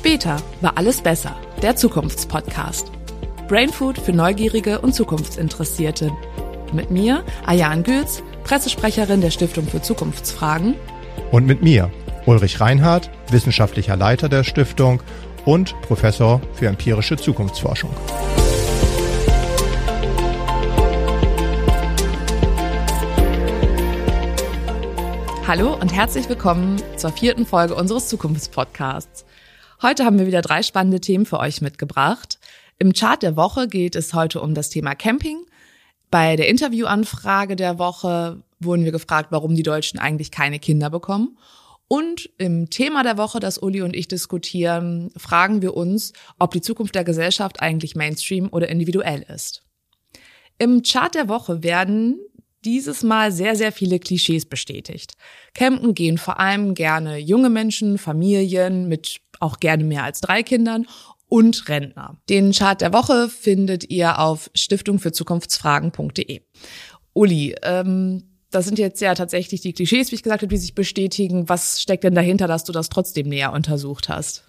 Später war alles besser. Der Zukunftspodcast. Brainfood für Neugierige und Zukunftsinteressierte. Mit mir, Ayan Gülz, Pressesprecherin der Stiftung für Zukunftsfragen. Und mit mir, Ulrich Reinhardt, wissenschaftlicher Leiter der Stiftung und Professor für empirische Zukunftsforschung. Hallo und herzlich willkommen zur vierten Folge unseres Zukunftspodcasts. Heute haben wir wieder drei spannende Themen für euch mitgebracht. Im Chart der Woche geht es heute um das Thema Camping. Bei der Interviewanfrage der Woche wurden wir gefragt, warum die Deutschen eigentlich keine Kinder bekommen. Und im Thema der Woche, das Uli und ich diskutieren, fragen wir uns, ob die Zukunft der Gesellschaft eigentlich Mainstream oder individuell ist. Im Chart der Woche werden dieses Mal sehr, sehr viele Klischees bestätigt. Campen gehen vor allem gerne junge Menschen, Familien mit auch gerne mehr als drei Kindern und Rentner. Den Chart der Woche findet ihr auf stiftungfürzukunftsfragen.de. Uli, ähm, das sind jetzt ja tatsächlich die Klischees, wie ich gesagt habe, die sich bestätigen. Was steckt denn dahinter, dass du das trotzdem näher untersucht hast?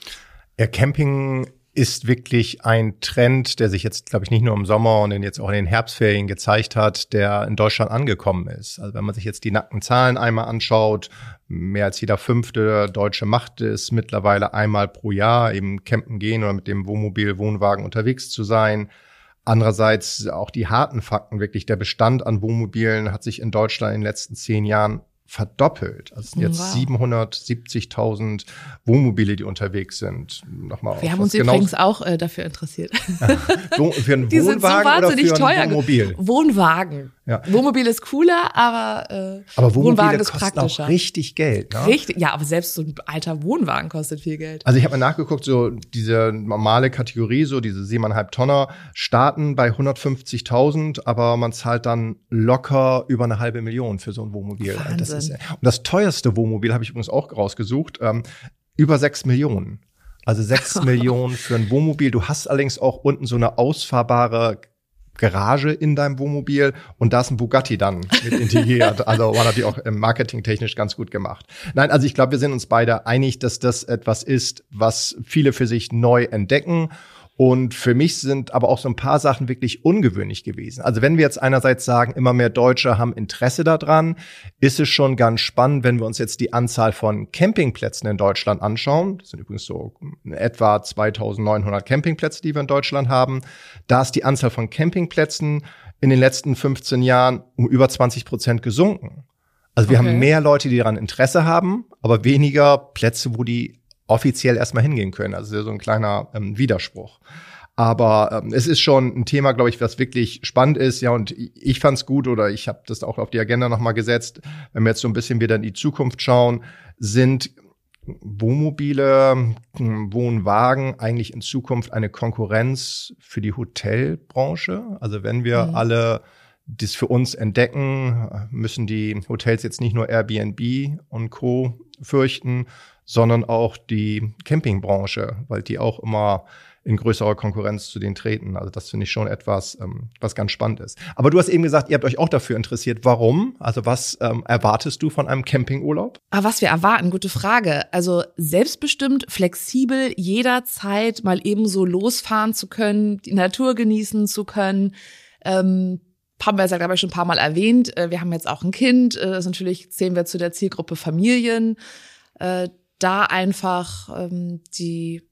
Ja, Camping ist wirklich ein Trend, der sich jetzt, glaube ich, nicht nur im Sommer und jetzt auch in den Herbstferien gezeigt hat, der in Deutschland angekommen ist. Also wenn man sich jetzt die nackten Zahlen einmal anschaut, mehr als jeder fünfte Deutsche macht es mittlerweile einmal pro Jahr, eben campen gehen oder mit dem Wohnmobil, Wohnwagen unterwegs zu sein. Andererseits auch die harten Fakten, wirklich der Bestand an Wohnmobilen hat sich in Deutschland in den letzten zehn Jahren verdoppelt. Also es sind jetzt wow. 770.000 Wohnmobile, die unterwegs sind. Nochmal Wir haben uns genau übrigens auch äh, dafür interessiert. für einen die Wohnwagen so oder für teuer. Wohnmobil? Wohnwagen. Ja. Wohnmobil ist cooler, aber, äh, aber Wohnwagen ist praktischer. Auch richtig Geld. Ne? Richtig, ja, aber selbst so ein alter Wohnwagen kostet viel Geld. Also ich habe mal nachgeguckt, so diese normale Kategorie, so diese siebeneinhalb Tonner, starten bei 150.000, aber man zahlt dann locker über eine halbe Million für so ein Wohnmobil. Wahnsinn. Das ist, und das teuerste Wohnmobil habe ich übrigens auch rausgesucht, ähm, über sechs Millionen. Also sechs Millionen für ein Wohnmobil. Du hast allerdings auch unten so eine ausfahrbare Garage in deinem Wohnmobil und da ist ein Bugatti dann mit integriert. also war natürlich auch marketingtechnisch ganz gut gemacht. Nein, also ich glaube, wir sind uns beide einig, dass das etwas ist, was viele für sich neu entdecken und für mich sind aber auch so ein paar Sachen wirklich ungewöhnlich gewesen. Also wenn wir jetzt einerseits sagen, immer mehr Deutsche haben Interesse daran, ist es schon ganz spannend, wenn wir uns jetzt die Anzahl von Campingplätzen in Deutschland anschauen. Das sind übrigens so etwa 2900 Campingplätze, die wir in Deutschland haben. Da ist die Anzahl von Campingplätzen in den letzten 15 Jahren um über 20 Prozent gesunken. Also wir okay. haben mehr Leute, die daran Interesse haben, aber weniger Plätze, wo die offiziell erstmal hingehen können. Also so ein kleiner ähm, Widerspruch. Aber ähm, es ist schon ein Thema, glaube ich, was wirklich spannend ist. Ja, und ich fand es gut oder ich habe das auch auf die Agenda nochmal gesetzt. Wenn wir jetzt so ein bisschen wieder in die Zukunft schauen, sind Wohnmobile, hm, Wohnwagen eigentlich in Zukunft eine Konkurrenz für die Hotelbranche? Also wenn wir mhm. alle das für uns entdecken, müssen die Hotels jetzt nicht nur Airbnb und Co. fürchten, sondern auch die Campingbranche, weil die auch immer in größerer Konkurrenz zu denen treten. Also das finde ich schon etwas, ähm, was ganz spannend ist. Aber du hast eben gesagt, ihr habt euch auch dafür interessiert. Warum? Also was ähm, erwartest du von einem Campingurlaub? Ah, was wir erwarten, gute Frage. Also selbstbestimmt, flexibel, jederzeit mal ebenso losfahren zu können, die Natur genießen zu können. Ähm, haben wir ja, glaube ich, schon ein paar Mal erwähnt. Äh, wir haben jetzt auch ein Kind. Äh, das natürlich zählen wir zu der Zielgruppe Familien. Äh, da einfach ähm, die,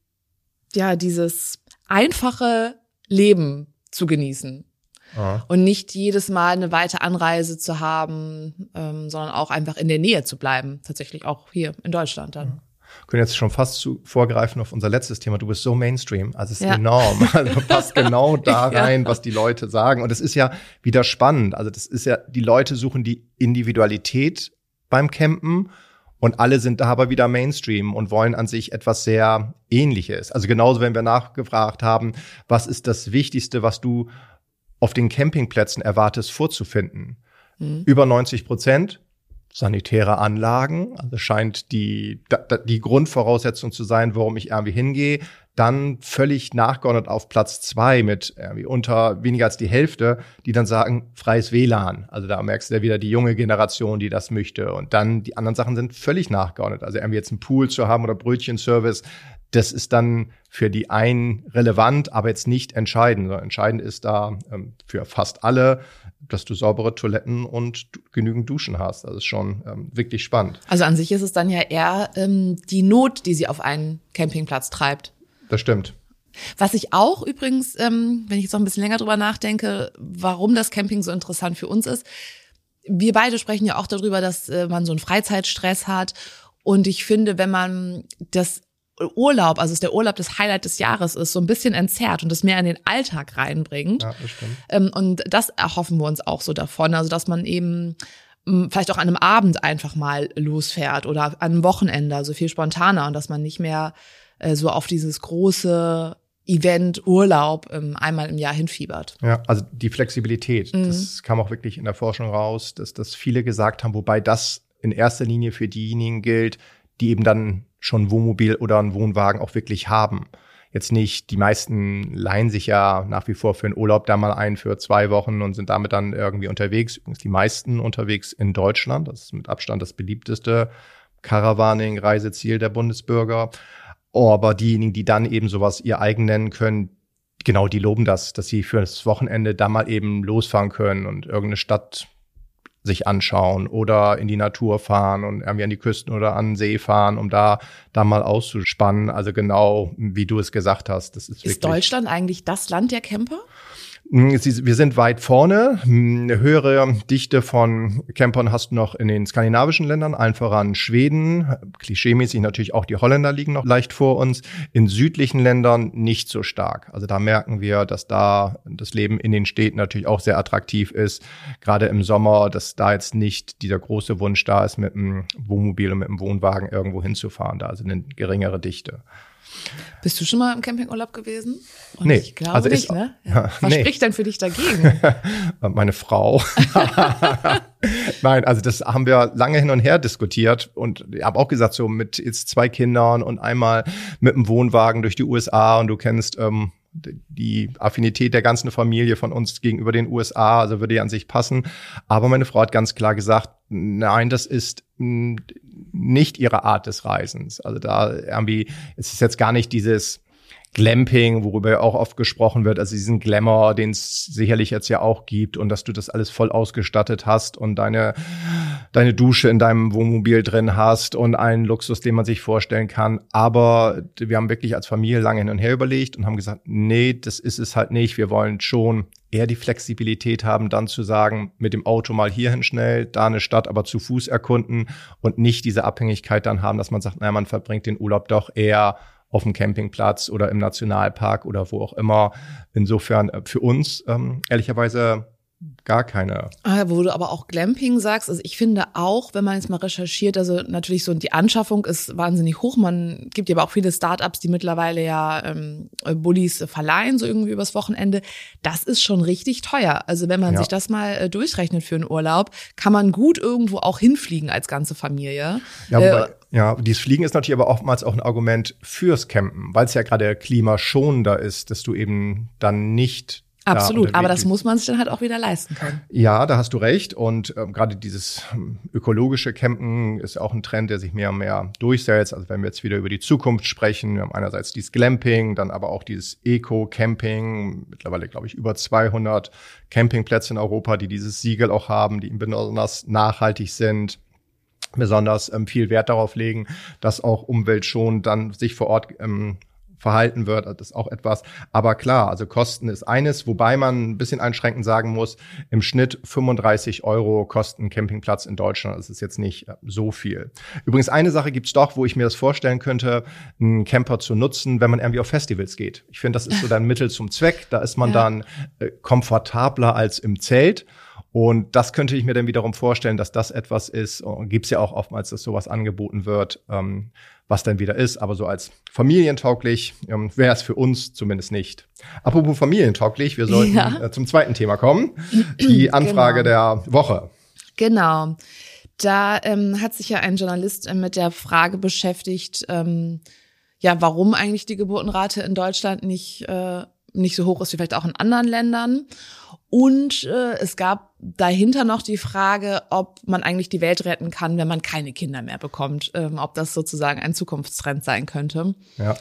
ja, dieses einfache Leben zu genießen. Aha. Und nicht jedes Mal eine weite Anreise zu haben, ähm, sondern auch einfach in der Nähe zu bleiben. Tatsächlich auch hier in Deutschland dann. Können jetzt schon fast zu, vorgreifen auf unser letztes Thema. Du bist so Mainstream, also es ist ja. enorm. Also passt genau da rein, was die Leute sagen. Und es ist ja wieder spannend. Also das ist ja, die Leute suchen die Individualität beim Campen und alle sind da aber wieder Mainstream und wollen an sich etwas sehr Ähnliches. Also genauso, wenn wir nachgefragt haben, was ist das Wichtigste, was du auf den Campingplätzen erwartest vorzufinden? Mhm. Über 90 Prozent sanitäre Anlagen. Also scheint die, die Grundvoraussetzung zu sein, warum ich irgendwie hingehe. Dann völlig nachgeordnet auf Platz zwei mit irgendwie unter weniger als die Hälfte, die dann sagen, freies WLAN. Also da merkst du ja wieder die junge Generation, die das möchte. Und dann die anderen Sachen sind völlig nachgeordnet. Also irgendwie jetzt einen Pool zu haben oder Brötchenservice, das ist dann für die einen relevant, aber jetzt nicht entscheidend. Entscheidend ist da ähm, für fast alle, dass du saubere Toiletten und genügend Duschen hast. Das ist schon ähm, wirklich spannend. Also an sich ist es dann ja eher ähm, die Not, die sie auf einen Campingplatz treibt. Das stimmt. Was ich auch übrigens, ähm, wenn ich jetzt noch ein bisschen länger drüber nachdenke, warum das Camping so interessant für uns ist, wir beide sprechen ja auch darüber, dass äh, man so einen Freizeitstress hat. Und ich finde, wenn man das Urlaub, also der Urlaub das Highlight des Jahres ist, so ein bisschen entzerrt und es mehr in den Alltag reinbringt. Ja, das stimmt. Ähm, und das erhoffen wir uns auch so davon, also dass man eben vielleicht auch an einem Abend einfach mal losfährt oder an einem Wochenende, also viel spontaner und dass man nicht mehr äh, so auf dieses große Event, Urlaub ähm, einmal im Jahr hinfiebert. Ja, also die Flexibilität, mhm. das kam auch wirklich in der Forschung raus, dass das viele gesagt haben, wobei das in erster Linie für diejenigen gilt, die eben dann schon ein Wohnmobil oder einen Wohnwagen auch wirklich haben. Jetzt nicht, die meisten leihen sich ja nach wie vor für einen Urlaub da mal ein für zwei Wochen und sind damit dann irgendwie unterwegs. Übrigens die meisten unterwegs in Deutschland. Das ist mit Abstand das beliebteste Caravaning-Reiseziel der Bundesbürger. Aber diejenigen, die dann eben sowas ihr eigen nennen können, genau, die loben das, dass sie für das Wochenende da mal eben losfahren können und irgendeine Stadt sich anschauen oder in die Natur fahren und irgendwie an die Küsten oder an den See fahren, um da, da mal auszuspannen. Also genau, wie du es gesagt hast. Das ist, ist Deutschland eigentlich das Land der Camper? Hm, wir sind weit vorne. Hm, eine höhere Dichte von Campern hast du noch in den skandinavischen Ländern, allen voran Schweden. Klischeemäßig natürlich auch die Holländer liegen noch leicht vor uns. In südlichen Ländern nicht so stark. Also da merken wir, dass da das Leben in den Städten natürlich auch sehr attraktiv ist. Gerade im Sommer, dass da jetzt nicht dieser große Wunsch da ist, mit einem Wohnmobil und mit einem Wohnwagen irgendwo hinzufahren. Da also eine geringere Dichte. Bist du schon mal im Campingurlaub gewesen? Und nee. Ich glaube also nicht, ist, ne? Ja. Was nee. spricht denn für dich dagegen? Meine Frau. Nein, also das haben wir lange hin und her diskutiert und ich habe auch gesagt, so mit jetzt zwei Kindern und einmal mit dem Wohnwagen durch die USA und du kennst ähm, die Affinität der ganzen Familie von uns gegenüber den USA, also würde ja an sich passen. Aber meine Frau hat ganz klar gesagt, nein, das ist nicht ihre Art des Reisens. Also da irgendwie, es ist jetzt gar nicht dieses Glamping, worüber ja auch oft gesprochen wird, also diesen Glamour, den es sicherlich jetzt ja auch gibt und dass du das alles voll ausgestattet hast und deine, deine Dusche in deinem Wohnmobil drin hast und einen Luxus, den man sich vorstellen kann. Aber wir haben wirklich als Familie lange hin und her überlegt und haben gesagt, nee, das ist es halt nicht. Wir wollen schon eher die Flexibilität haben, dann zu sagen, mit dem Auto mal hierhin schnell, da eine Stadt aber zu Fuß erkunden und nicht diese Abhängigkeit dann haben, dass man sagt, naja, man verbringt den Urlaub doch eher auf dem Campingplatz oder im Nationalpark oder wo auch immer. Insofern äh, für uns ähm, ehrlicherweise gar keine. Ah, wo du aber auch Glamping sagst, also ich finde auch, wenn man jetzt mal recherchiert, also natürlich so die Anschaffung ist wahnsinnig hoch. Man gibt ja aber auch viele Startups, die mittlerweile ja ähm, Bullies verleihen, so irgendwie übers Wochenende. Das ist schon richtig teuer. Also wenn man ja. sich das mal äh, durchrechnet für einen Urlaub, kann man gut irgendwo auch hinfliegen als ganze Familie. Ja, äh, ja, dieses Fliegen ist natürlich aber oftmals auch ein Argument fürs Campen, weil es ja gerade klimaschonender ist, dass du eben dann nicht Absolut, aber das muss man sich dann halt auch wieder leisten können. Ja, da hast du recht. Und ähm, gerade dieses ähm, ökologische Campen ist auch ein Trend, der sich mehr und mehr durchsetzt. Also wenn wir jetzt wieder über die Zukunft sprechen, wir haben einerseits dieses Glamping, dann aber auch dieses Eco-Camping. Mittlerweile, glaube ich, über 200 Campingplätze in Europa, die dieses Siegel auch haben, die besonders nachhaltig sind besonders ähm, viel Wert darauf legen, dass auch umweltschonend dann sich vor Ort ähm, verhalten wird. Das ist auch etwas. Aber klar, also Kosten ist eines, wobei man ein bisschen einschränkend sagen muss, im Schnitt 35 Euro kosten Campingplatz in Deutschland. Das ist jetzt nicht äh, so viel. Übrigens, eine Sache gibt's doch, wo ich mir das vorstellen könnte, einen Camper zu nutzen, wenn man irgendwie auf Festivals geht. Ich finde, das ist so dann Mittel zum Zweck. Da ist man ja. dann äh, komfortabler als im Zelt. Und das könnte ich mir dann wiederum vorstellen, dass das etwas ist, gibt es ja auch oftmals, dass sowas angeboten wird, ähm, was dann wieder ist. Aber so als familientauglich ähm, wäre es für uns zumindest nicht. Apropos familientauglich, wir sollten ja. äh, zum zweiten Thema kommen. Die Anfrage genau. der Woche. Genau. Da ähm, hat sich ja ein Journalist äh, mit der Frage beschäftigt, ähm, ja, warum eigentlich die Geburtenrate in Deutschland nicht, äh, nicht so hoch ist wie vielleicht auch in anderen Ländern. Und äh, es gab dahinter noch die Frage, ob man eigentlich die Welt retten kann, wenn man keine Kinder mehr bekommt, ähm, ob das sozusagen ein Zukunftstrend sein könnte. Ja.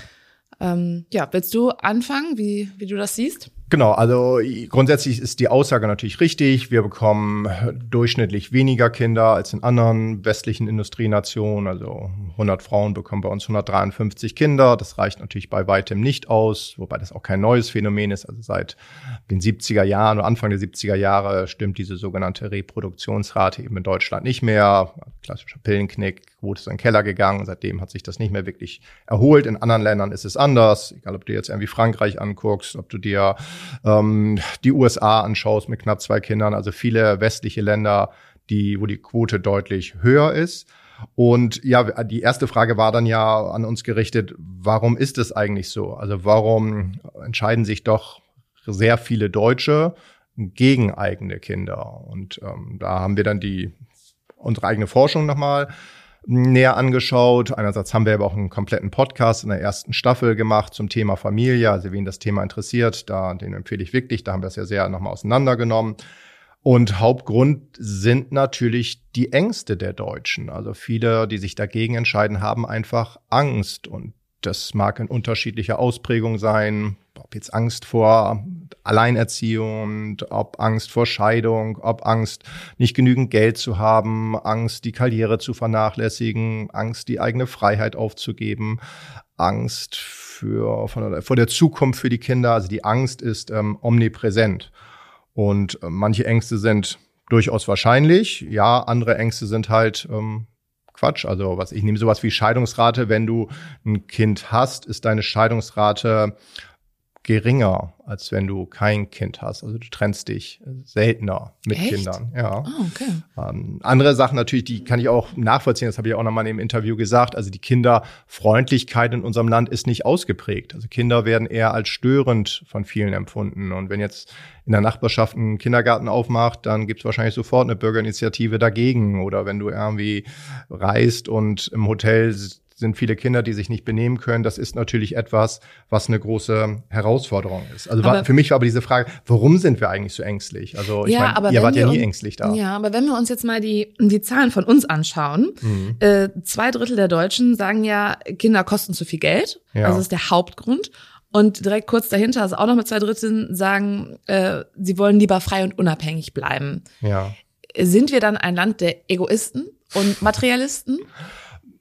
Ähm, ja, willst du anfangen, wie, wie du das siehst? Genau, also grundsätzlich ist die Aussage natürlich richtig. Wir bekommen durchschnittlich weniger Kinder als in anderen westlichen Industrienationen. Also 100 Frauen bekommen bei uns 153 Kinder. Das reicht natürlich bei weitem nicht aus, wobei das auch kein neues Phänomen ist. Also seit den 70er Jahren oder Anfang der 70er Jahre stimmt diese sogenannte Reproduktionsrate eben in Deutschland nicht mehr. Klassischer Pillenknick, Quote ist in den Keller gegangen. Seitdem hat sich das nicht mehr wirklich erholt. In anderen Ländern ist es anders. Egal, ob du jetzt irgendwie Frankreich anguckst, ob du dir ähm, die USA anschaust mit knapp zwei Kindern, also viele westliche Länder, die, wo die Quote deutlich höher ist. Und ja, die erste Frage war dann ja an uns gerichtet, warum ist es eigentlich so? Also warum entscheiden sich doch sehr viele Deutsche gegen eigene Kinder? Und ähm, da haben wir dann die unsere eigene Forschung nochmal näher angeschaut. Einerseits haben wir aber auch einen kompletten Podcast in der ersten Staffel gemacht zum Thema Familie. Also wen das Thema interessiert, da den empfehle ich wirklich. Da haben wir es ja sehr nochmal auseinandergenommen. Und Hauptgrund sind natürlich die Ängste der Deutschen. Also viele, die sich dagegen entscheiden, haben einfach Angst. Und das mag in unterschiedlicher Ausprägung sein. Ob jetzt Angst vor Alleinerziehung, ob Angst vor Scheidung, ob Angst, nicht genügend Geld zu haben, Angst, die Karriere zu vernachlässigen, Angst, die eigene Freiheit aufzugeben, Angst für, von, vor der Zukunft für die Kinder. Also die Angst ist ähm, omnipräsent. Und äh, manche Ängste sind durchaus wahrscheinlich. Ja, andere Ängste sind halt ähm, Quatsch. Also was ich nehme sowas wie Scheidungsrate. Wenn du ein Kind hast, ist deine Scheidungsrate geringer, als wenn du kein Kind hast. Also du trennst dich seltener mit Echt? Kindern. Ja. Oh, okay. Ähm, andere Sachen natürlich, die kann ich auch nachvollziehen, das habe ich auch nochmal im Interview gesagt. Also die Kinderfreundlichkeit in unserem Land ist nicht ausgeprägt. Also Kinder werden eher als störend von vielen empfunden. Und wenn jetzt in der Nachbarschaft ein Kindergarten aufmacht, dann gibt es wahrscheinlich sofort eine Bürgerinitiative dagegen. Oder wenn du irgendwie reist und im Hotel sind viele Kinder, die sich nicht benehmen können. Das ist natürlich etwas, was eine große Herausforderung ist. Also war, für mich war aber diese Frage, warum sind wir eigentlich so ängstlich? Also ich ja, meine, ihr wart ja nie ängstlich da. Ja, aber wenn wir uns jetzt mal die, die Zahlen von uns anschauen, mhm. äh, zwei Drittel der Deutschen sagen ja, Kinder kosten zu viel Geld. Ja. Also das ist der Hauptgrund. Und direkt kurz dahinter, also auch noch mit zwei Dritteln, sagen, äh, sie wollen lieber frei und unabhängig bleiben. Ja. Sind wir dann ein Land der Egoisten und Materialisten?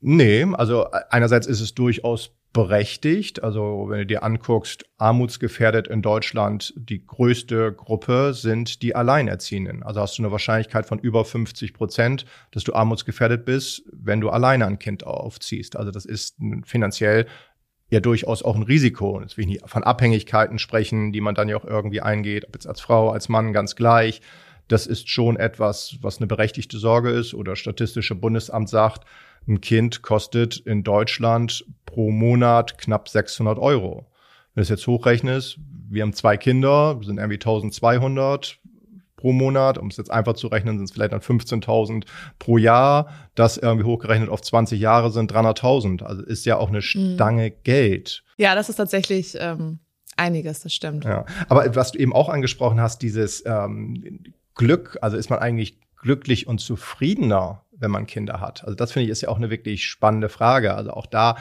Nee, also einerseits ist es durchaus berechtigt. Also wenn du dir anguckst, armutsgefährdet in Deutschland, die größte Gruppe sind die Alleinerziehenden. Also hast du eine Wahrscheinlichkeit von über 50 Prozent, dass du armutsgefährdet bist, wenn du alleine ein Kind aufziehst. Also das ist finanziell ja durchaus auch ein Risiko. Jetzt will ich nicht von Abhängigkeiten sprechen, die man dann ja auch irgendwie eingeht, ob jetzt als Frau, als Mann ganz gleich. Das ist schon etwas, was eine berechtigte Sorge ist oder Statistische Bundesamt sagt, ein Kind kostet in Deutschland pro Monat knapp 600 Euro. Wenn du es jetzt hochrechnest, wir haben zwei Kinder, sind irgendwie 1200 pro Monat. Um es jetzt einfach zu rechnen, sind es vielleicht dann 15.000 pro Jahr. Das irgendwie hochgerechnet auf 20 Jahre sind 300.000. Also ist ja auch eine mhm. Stange mhm. Geld. Ja, das ist tatsächlich ähm, einiges, das stimmt. Ja, aber was du eben auch angesprochen hast, dieses ähm, Glück, also ist man eigentlich glücklich und zufriedener, wenn man Kinder hat? Also das finde ich ist ja auch eine wirklich spannende Frage. Also auch da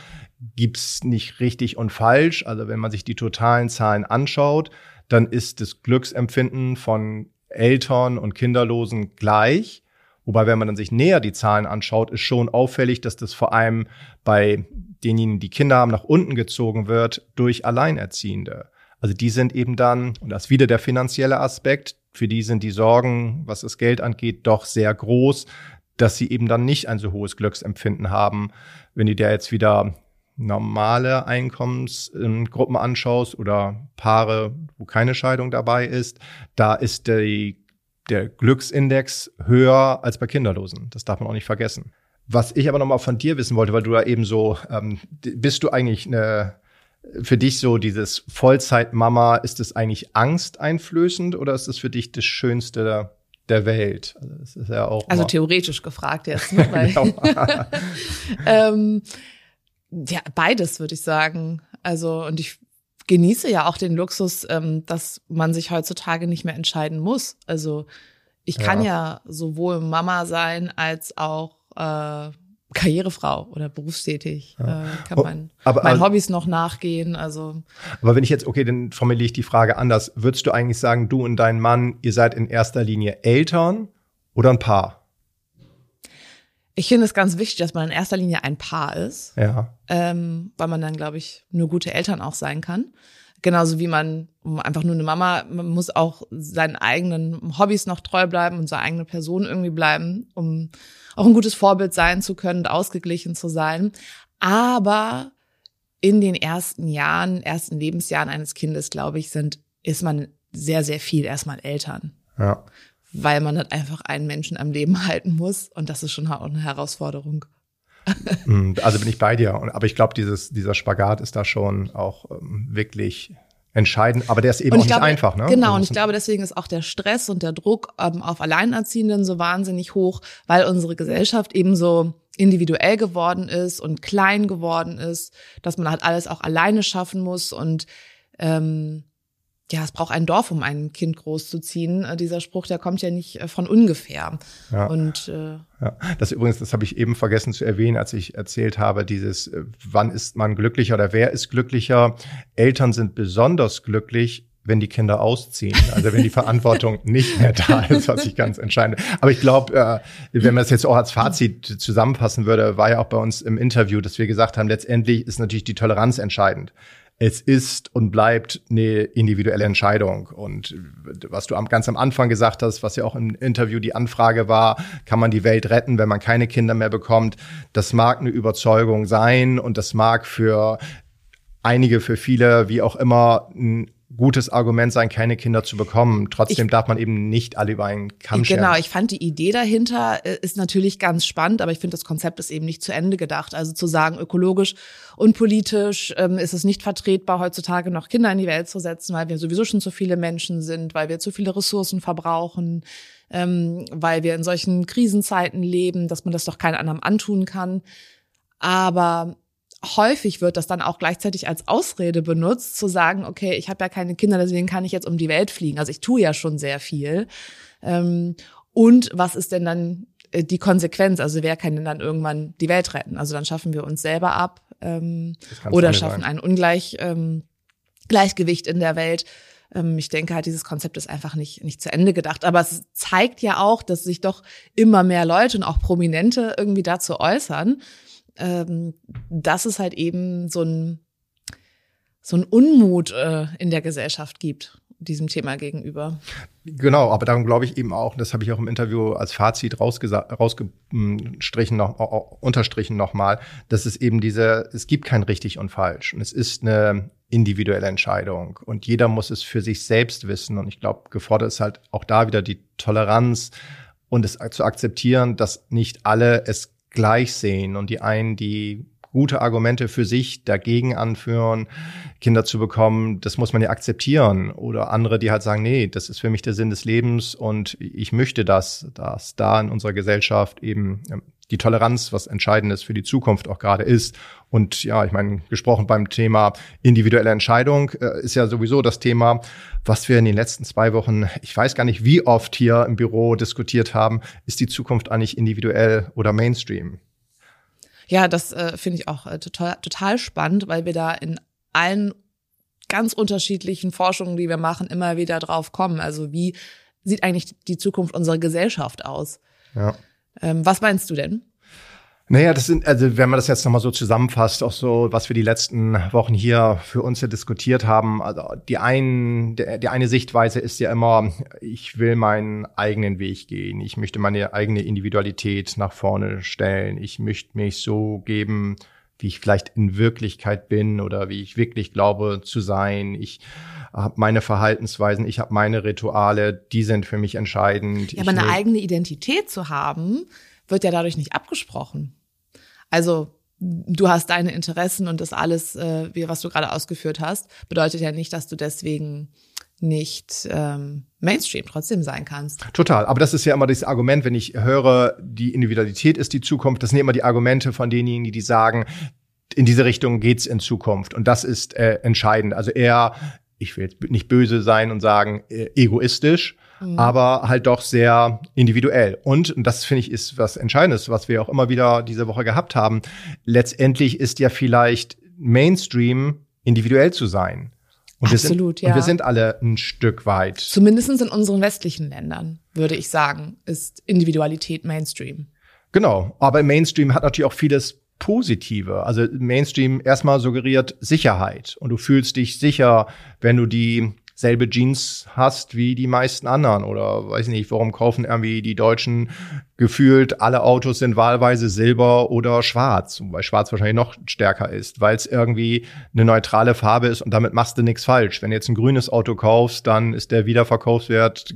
gibt's nicht richtig und falsch. Also wenn man sich die totalen Zahlen anschaut, dann ist das Glücksempfinden von Eltern und Kinderlosen gleich. Wobei, wenn man dann sich näher die Zahlen anschaut, ist schon auffällig, dass das vor allem bei denjenigen, die Kinder haben, nach unten gezogen wird durch Alleinerziehende. Also die sind eben dann, und das ist wieder der finanzielle Aspekt, für die sind die Sorgen, was das Geld angeht, doch sehr groß, dass sie eben dann nicht ein so hohes Glücksempfinden haben. Wenn du dir jetzt wieder normale Einkommensgruppen anschaust oder Paare, wo keine Scheidung dabei ist, da ist die, der Glücksindex höher als bei Kinderlosen. Das darf man auch nicht vergessen. Was ich aber nochmal von dir wissen wollte, weil du da eben so, ähm, bist du eigentlich eine für dich so dieses Vollzeitmama, ist es eigentlich angsteinflößend oder ist es für dich das Schönste der, Welt? Also, das ist ja auch also theoretisch gefragt jetzt. Ne? Genau. ähm, ja, beides würde ich sagen. Also und ich genieße ja auch den Luxus, ähm, dass man sich heutzutage nicht mehr entscheiden muss. Also ich kann ja, ja sowohl Mama sein als auch äh, Karrierefrau oder berufstätig, ja. äh, kann oh, mein, aber, meinen also, Hobbys noch nachgehen. Also aber wenn ich jetzt, okay, dann formuliere ich die Frage anders. Würdest du eigentlich sagen, du und dein Mann, ihr seid in erster Linie Eltern oder ein Paar? Ich finde es ganz wichtig, dass man in erster Linie ein Paar ist, Ja. ähm, weil man dann, glaube ich, nur gute Eltern auch sein kann. Genauso wie man einfach nur eine Mama, man muss auch seinen eigenen Hobbys noch treu bleiben und seine eigene Person irgendwie bleiben, um auch ein gutes Vorbild sein zu können und ausgeglichen zu sein. Aber in den ersten Jahren, ersten Lebensjahren eines Kindes, glaube ich, sind, ist man sehr, sehr viel erstmal Eltern. Ja. Weil man dann einfach einen Menschen am Leben halten muss. Und das ist schon auch eine Herausforderung. Mm, Also bin ich bei dir. Aber ich glaube, dieses, dieser Spagat ist da schon auch ähm, wirklich entscheidend. Aber der ist eben auch ich nicht glaube, einfach, ne? Genau, Also und ich glaube, deswegen ist auch der Stress und der Druck ähm, auf Alleinerziehenden so wahnsinnig hoch, weil unsere Gesellschaft eben so individuell geworden ist und klein geworden ist, dass man halt alles auch alleine schaffen muss und ähm, ja, es braucht ein Dorf, um ein Kind großzuziehen. Äh, dieser Spruch, der kommt ja nicht äh, von ungefähr. Ja. Und äh, Ja, das übrigens, das habe ich eben vergessen zu erwähnen, als ich erzählt habe, dieses, äh, wann ist man glücklicher oder wer ist glücklicher? Eltern sind besonders glücklich, wenn die Kinder ausziehen, also wenn die Verantwortung nicht mehr da ist, was ich ganz entscheidend. Aber ich glaube, äh, wenn man das jetzt auch als Fazit zusammenfassen würde, war ja auch bei uns im Interview, dass wir gesagt haben, letztendlich ist natürlich die Toleranz entscheidend. Es ist und bleibt eine individuelle Entscheidung. Und was du ganz am Anfang gesagt hast, was ja auch im Interview die Anfrage war, kann man die Welt retten, wenn man keine Kinder mehr bekommt? Das mag eine Überzeugung sein und das mag für einige, für viele, wie auch immer, ein gutes Argument sein, keine Kinder zu bekommen. Trotzdem darf man eben nicht alle über einen Kamm scheren. Genau, ich fand die Idee dahinter äh, ist natürlich ganz spannend, aber ich finde, das Konzept ist eben nicht zu Ende gedacht. Also zu sagen, ökologisch und politisch ähm, ist es nicht vertretbar, heutzutage noch Kinder in die Welt zu setzen, weil wir sowieso schon zu viele Menschen sind, weil wir zu viele Ressourcen verbrauchen, ähm, weil wir in solchen Krisenzeiten leben, dass man das doch keinem anderen antun kann. Aber häufig wird das dann auch gleichzeitig als Ausrede benutzt, zu sagen, okay, ich habe ja keine Kinder, deswegen kann ich jetzt um die Welt fliegen. Also ich tue ja schon sehr viel. Ähm, und was ist denn dann äh, die Konsequenz? Also wer kann denn dann irgendwann die Welt retten? Also dann schaffen wir uns selber ab ähm, oder schaffen sein. ein Ungleich ähm, Gleichgewicht in der Welt. Ich denke halt, dieses Konzept ist einfach nicht, nicht zu Ende gedacht. Aber es zeigt ja auch, dass sich doch immer mehr Leute und auch Prominente irgendwie dazu äußern, ähm, dass es halt eben so ein, so ein Unmut äh, in der Gesellschaft gibt, diesem Thema gegenüber. Genau, aber darum glaube ich eben auch, das habe ich auch im Interview als Fazit rausgestrichen, noch, unterstrichen nochmal, dass es eben diese, es gibt kein richtig und falsch. Und es ist eine individuelle Entscheidung. Und jeder muss es für sich selbst wissen. Und ich glaube, gefordert ist halt auch da wieder die Toleranz und es zu akzeptieren, dass nicht alle es gleich sehen und die einen, die gute Argumente für sich dagegen anführen, Kinder zu bekommen, das muss man ja akzeptieren. Oder andere, die halt sagen, nee, das ist für mich der Sinn des Lebens und ich möchte das, dass da in unserer Gesellschaft eben ähm, die Toleranz, was Entscheidendes für die Zukunft auch gerade ist. Und ja, ich meine, gesprochen beim Thema individuelle Entscheidung äh, ist ja sowieso das Thema, was wir in den letzten zwei Wochen, ich weiß gar nicht, wie oft hier im Büro diskutiert haben, ist die Zukunft eigentlich individuell oder Mainstream? Ja, das äh, finde ich auch äh, total, total spannend, weil wir da in allen ganz unterschiedlichen Forschungen, die wir machen, immer wieder drauf kommen. Also wie sieht eigentlich die Zukunft unserer Gesellschaft aus? Ja. Ähm, was meinst du denn? Naja, das sind, also wenn man das jetzt nochmal so zusammenfasst, auch so, was wir die letzten Wochen hier für uns ja diskutiert haben, also die, ein, der, die eine Sichtweise ist ja immer, ich will meinen eigenen Weg gehen, ich möchte meine eigene Individualität nach vorne stellen, ich möchte mich so geben, wie ich vielleicht in Wirklichkeit bin oder wie ich wirklich glaube zu sein. Ich habe meine Verhaltensweisen, ich habe meine Rituale, die sind für mich entscheidend. Ja, aber eine eigene Identität zu haben, wird ja dadurch nicht abgesprochen. Also du hast deine Interessen und das alles, äh, was du gerade ausgeführt hast, bedeutet ja nicht, dass du deswegen nicht ähm, Mainstream trotzdem sein kannst. Total, aber das ist ja immer das Argument, wenn ich höre, die Individualität ist die Zukunft, das sind immer die Argumente von denjenigen, die sagen, in diese Richtung geht's in Zukunft. Und das ist äh, entscheidend. Also eher, ich will jetzt nicht böse sein und sagen, äh, egoistisch, mhm. aber halt doch sehr individuell. Und, und das finde ich ist was Entscheidendes, was wir auch immer wieder diese Woche gehabt haben. Letztendlich ist ja vielleicht Mainstream individuell zu sein. Und Absolut, wir sind, ja. Und wir sind alle ein Stück weit. Zumindest in unseren westlichen Ländern, würde ich sagen, ist Individualität Mainstream. Genau. Aber Mainstream hat natürlich auch vieles Positive. Also Mainstream erstmal suggeriert Sicherheit. Und du fühlst dich sicher, wenn du die selbe Jeans hast wie die meisten anderen oder weiß nicht, warum kaufen irgendwie die Deutschen gefühlt alle Autos sind wahlweise silber oder schwarz, weil schwarz wahrscheinlich noch stärker ist, weil es irgendwie eine neutrale Farbe ist und damit machst du nichts falsch. Wenn du jetzt ein grünes Auto kaufst, dann ist der Wiederverkaufswert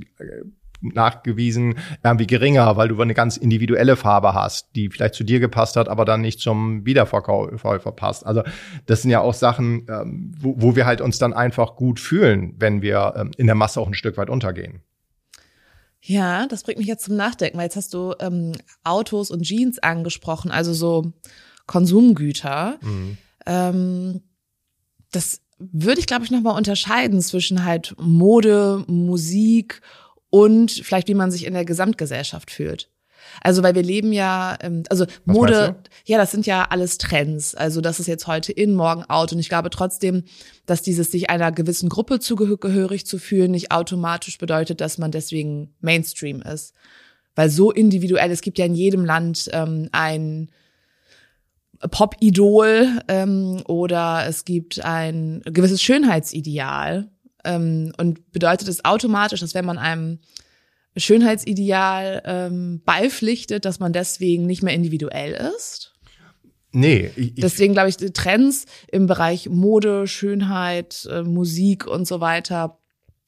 nachgewiesen irgendwie geringer, weil du eine ganz individuelle Farbe hast, die vielleicht zu dir gepasst hat, aber dann nicht zum Wiederverkäufer passt. Also das sind ja auch Sachen, ähm, wo, wo wir halt uns dann einfach gut fühlen, wenn wir ähm, in der Masse auch ein Stück weit untergehen. Ja, das bringt mich jetzt zum Nachdenken, weil jetzt hast du ähm, Autos und Jeans angesprochen, also so Konsumgüter. Mhm. Ähm, das würde ich, glaube ich, nochmal unterscheiden zwischen halt Mode, Musik und vielleicht wie man sich in der Gesamtgesellschaft fühlt. Also weil wir leben ja, ähm, also Was Mode, ja, das sind ja alles Trends. Also das ist jetzt heute in, morgen out. Und ich glaube trotzdem, dass dieses sich einer gewissen Gruppe zugehörig zu fühlen nicht automatisch bedeutet, dass man deswegen Mainstream ist. Weil so individuell, es gibt ja in jedem Land ähm, ein Pop-Idol ähm, oder es gibt ein gewisses Schönheitsideal, ähm, und bedeutet es automatisch, dass wenn man einem Schönheitsideal ähm, beipflichtet, dass man deswegen nicht mehr individuell ist? Nee. Ich, Deswegen glaube ich, die Trends im Bereich Mode, Schönheit, äh, Musik und so weiter,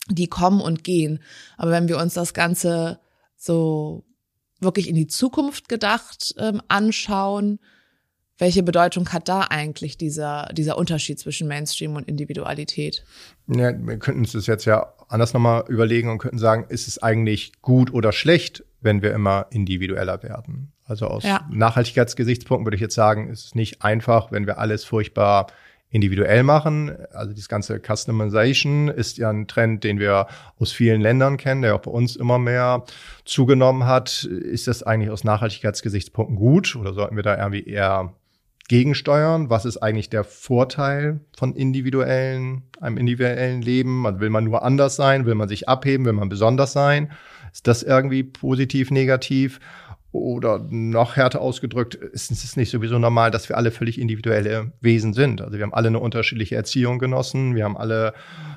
die kommen und gehen. Aber wenn wir uns das Ganze so wirklich in die Zukunft gedacht ähm, anschauen, welche Bedeutung hat da eigentlich dieser, dieser Unterschied zwischen Mainstream und Individualität? Ja, wir könnten uns das jetzt ja anders nochmal überlegen und könnten sagen, ist es eigentlich gut oder schlecht, wenn wir immer individueller werden? Also aus ja. Nachhaltigkeitsgesichtspunkten würde ich jetzt sagen, ist es nicht einfach, wenn wir alles furchtbar individuell machen. Also das ganze Customization ist ja ein Trend, den wir aus vielen Ländern kennen, der auch bei uns immer mehr zugenommen hat. Ist das eigentlich aus Nachhaltigkeitsgesichtspunkten gut oder sollten wir da irgendwie eher gegensteuern? Was ist eigentlich der Vorteil von individuellen, einem individuellen Leben? Also will man nur anders sein? Will man sich abheben? Will man besonders sein? Ist das irgendwie positiv, negativ? Oder noch härter ausgedrückt, ist es nicht sowieso normal, dass wir alle völlig individuelle Wesen sind? Also wir haben alle eine unterschiedliche Erziehung genossen, wir haben alle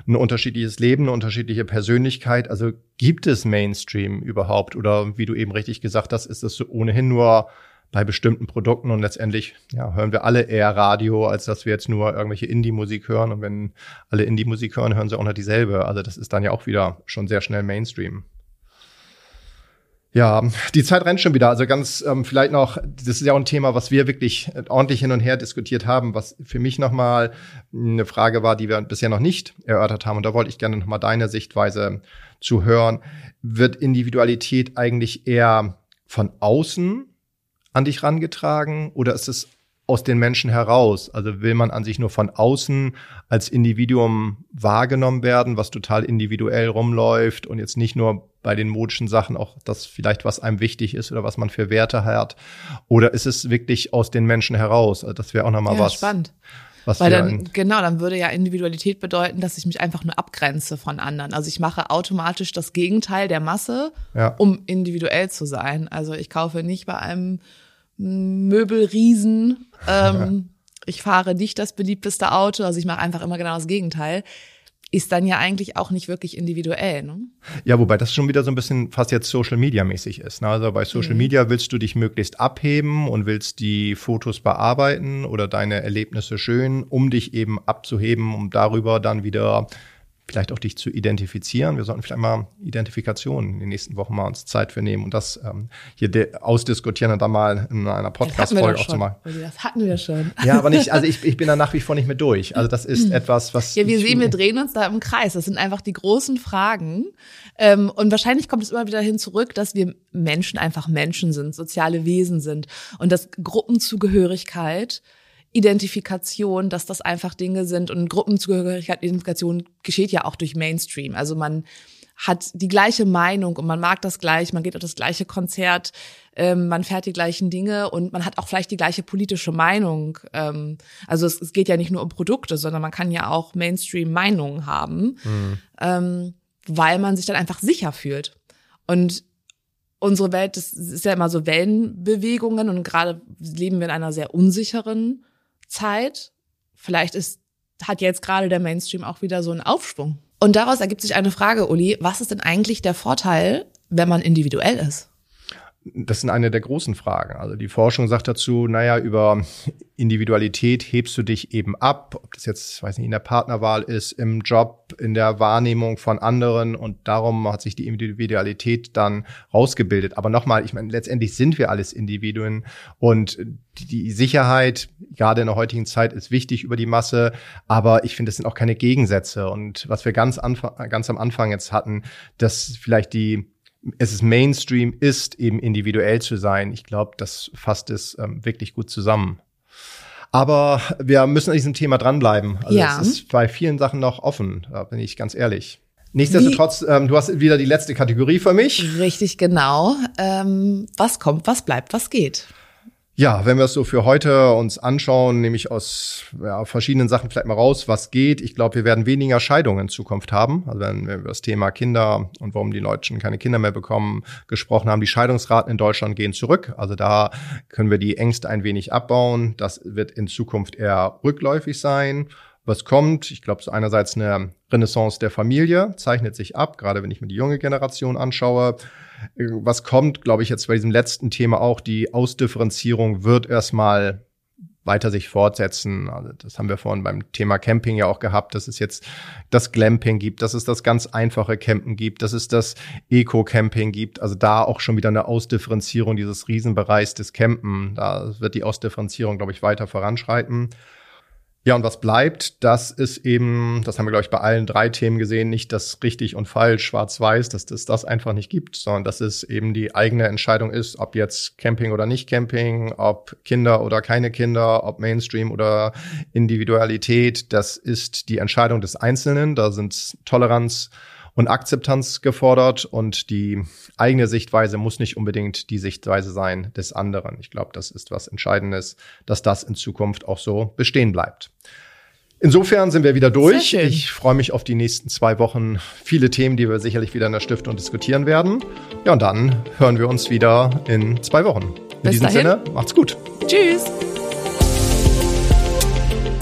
ein unterschiedliches Leben, eine unterschiedliche Persönlichkeit. Also gibt es Mainstream überhaupt? Oder wie du eben richtig gesagt hast, ist das so ohnehin nur bei bestimmten Produkten und letztendlich ja, hören wir alle eher Radio, als dass wir jetzt nur irgendwelche Indie-Musik hören. Und wenn alle Indie-Musik hören, hören sie auch noch dieselbe. Also das ist dann ja auch wieder schon sehr schnell Mainstream. Ja, die Zeit rennt schon wieder. Also ganz ähm, vielleicht noch, das ist ja auch ein Thema, was wir wirklich ordentlich hin und her diskutiert haben, was für mich nochmal eine Frage war, die wir bisher noch nicht erörtert haben. Und da wollte ich gerne nochmal deine Sichtweise zu hören. Wird Individualität eigentlich eher von außen an dich rangetragen oder ist es aus den Menschen heraus? Also will man an sich nur von außen als Individuum wahrgenommen werden, was total individuell rumläuft und jetzt nicht nur bei den modischen Sachen auch das vielleicht, was einem wichtig ist oder was man für Werte hat? Oder ist es wirklich aus den Menschen heraus? Also das wäre auch nochmal ja, was. Spannend. Was Weil dann, genau, dann würde ja Individualität bedeuten, dass ich mich einfach nur abgrenze von anderen. Also ich mache automatisch das Gegenteil der Masse, ja. um individuell zu sein. Also ich kaufe nicht bei einem Möbelriesen. Ähm, ich fahre nicht das beliebteste Auto, also ich mache einfach immer genau das Gegenteil. Ist dann ja eigentlich auch nicht wirklich individuell, ne? Ja, wobei das schon wieder so ein bisschen fast jetzt Social Media mäßig ist. Ne? Also bei Social mhm. Media willst du dich möglichst abheben und willst die Fotos bearbeiten oder deine Erlebnisse schön, um dich eben abzuheben, um darüber dann wieder vielleicht auch dich zu identifizieren. Wir sollten vielleicht mal Identifikation in den nächsten Wochen mal uns Zeit für nehmen und das ähm, hier ausdiskutieren und dann mal in einer Podcast-Folge auch zu machen. Das hatten wir schon. Ja, aber nicht, also ich, ich bin da nach wie vor nicht mehr durch. Also das ist etwas, was. Ja, wir sehen, wir drehen uns da im Kreis. Das sind einfach die großen Fragen. Ähm, und wahrscheinlich kommt es immer wieder hin zurück, dass wir Menschen einfach Menschen sind, soziale Wesen sind und dass Gruppenzugehörigkeit Identifikation, dass das einfach Dinge sind und Gruppenzugehörigkeit, Identifikation geschieht ja auch durch Mainstream. Also man hat die gleiche Meinung und man mag das gleich, man geht auf das gleiche Konzert, ähm, man fährt die gleichen Dinge und man hat auch vielleicht die gleiche politische Meinung. Ähm, also es, es geht ja nicht nur um Produkte, sondern man kann ja auch Mainstream-Meinungen haben, mhm. ähm, weil man sich dann einfach sicher fühlt. Und unsere Welt, das ist ja immer so Wellenbewegungen und gerade leben wir in einer sehr unsicheren Zeit. Vielleicht ist, hat jetzt gerade der Mainstream auch wieder so einen Aufschwung. Und daraus ergibt sich eine Frage, Uli, was ist denn eigentlich der Vorteil, wenn man individuell ist? Das sind eine der großen Fragen. Also die Forschung sagt dazu, naja, über Individualität hebst du dich eben ab, ob das jetzt, weiß nicht, in der Partnerwahl ist, im Job, in der Wahrnehmung von anderen und darum hat sich die Individualität dann rausgebildet. Aber nochmal, ich meine, letztendlich sind wir alles Individuen und die Sicherheit, gerade in der heutigen Zeit, ist wichtig über die Masse, aber ich finde, es sind auch keine Gegensätze. Und was wir ganz, ganz am Anfang jetzt hatten, dass vielleicht die es ist Mainstream ist, eben individuell zu sein. Ich glaube, das fasst es ähm, wirklich gut zusammen. Aber wir müssen an diesem Thema dranbleiben. Also ja. es ist bei vielen Sachen noch offen, da bin ich ganz ehrlich. Nichtsdestotrotz, ähm, du hast wieder die letzte Kategorie für mich. Richtig, genau. Ähm, was kommt, was bleibt, was geht? Ja, wenn wir es so für heute uns anschauen, nehme ich aus ja, verschiedenen Sachen vielleicht mal raus, was geht. Ich glaube, wir werden weniger Scheidungen in Zukunft haben. Also wenn wir über das Thema Kinder und warum die Leute keine Kinder mehr bekommen gesprochen haben, die Scheidungsraten in Deutschland gehen zurück. Also da können wir die Ängste ein wenig abbauen. Das wird in Zukunft eher rückläufig sein. Was kommt? Ich glaube, so einerseits eine Renaissance der Familie zeichnet sich ab, gerade wenn ich mir die junge Generation anschaue was kommt, glaube ich, jetzt bei diesem letzten Thema auch, die Ausdifferenzierung wird erstmal weiter sich fortsetzen. Also das haben wir vorhin beim Thema Camping ja auch gehabt, dass es jetzt das Glamping gibt, dass es das ganz einfache Campen gibt, dass es das Eco-Camping gibt. Also da auch schon wieder eine Ausdifferenzierung dieses Riesenbereichs des Campen. Da wird die Ausdifferenzierung, glaube ich, weiter voranschreiten. Ja, und was bleibt, das ist eben, das haben wir, glaube ich, bei allen drei Themen gesehen, nicht das richtig und falsch, schwarz-weiß, dass es das einfach nicht gibt, sondern dass es eben die eigene Entscheidung ist, ob jetzt Camping oder nicht Camping, ob Kinder oder keine Kinder, ob Mainstream oder Individualität. Das ist die Entscheidung des Einzelnen. Da sind Toleranz und Akzeptanz gefordert und die eigene Sichtweise muss nicht unbedingt die Sichtweise sein des anderen. Ich glaube, das ist was Entscheidendes, dass das in Zukunft auch so bestehen bleibt. Insofern sind wir wieder durch. Ich freue mich auf die nächsten zwei Wochen. Viele Themen, die wir sicherlich wieder in der Stiftung diskutieren werden. Ja, und dann hören wir uns wieder in zwei Wochen. In Bis diesem dahin. Sinne, macht's gut. Tschüss.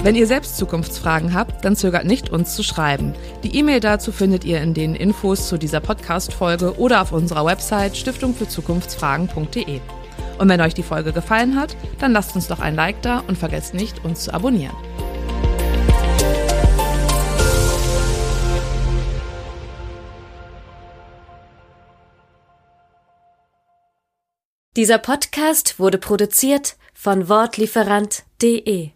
Wenn ihr selbst Zukunftsfragen habt, dann zögert nicht, uns zu schreiben. Die E-Mail dazu findet ihr in den Infos zu dieser Podcast-Folge oder auf unserer Website stiftungfürzukunftsfragen.de. Und wenn euch die Folge gefallen hat, dann lasst uns doch ein Like da und vergesst nicht, uns zu abonnieren. Dieser Podcast wurde produziert von Wortlieferant.de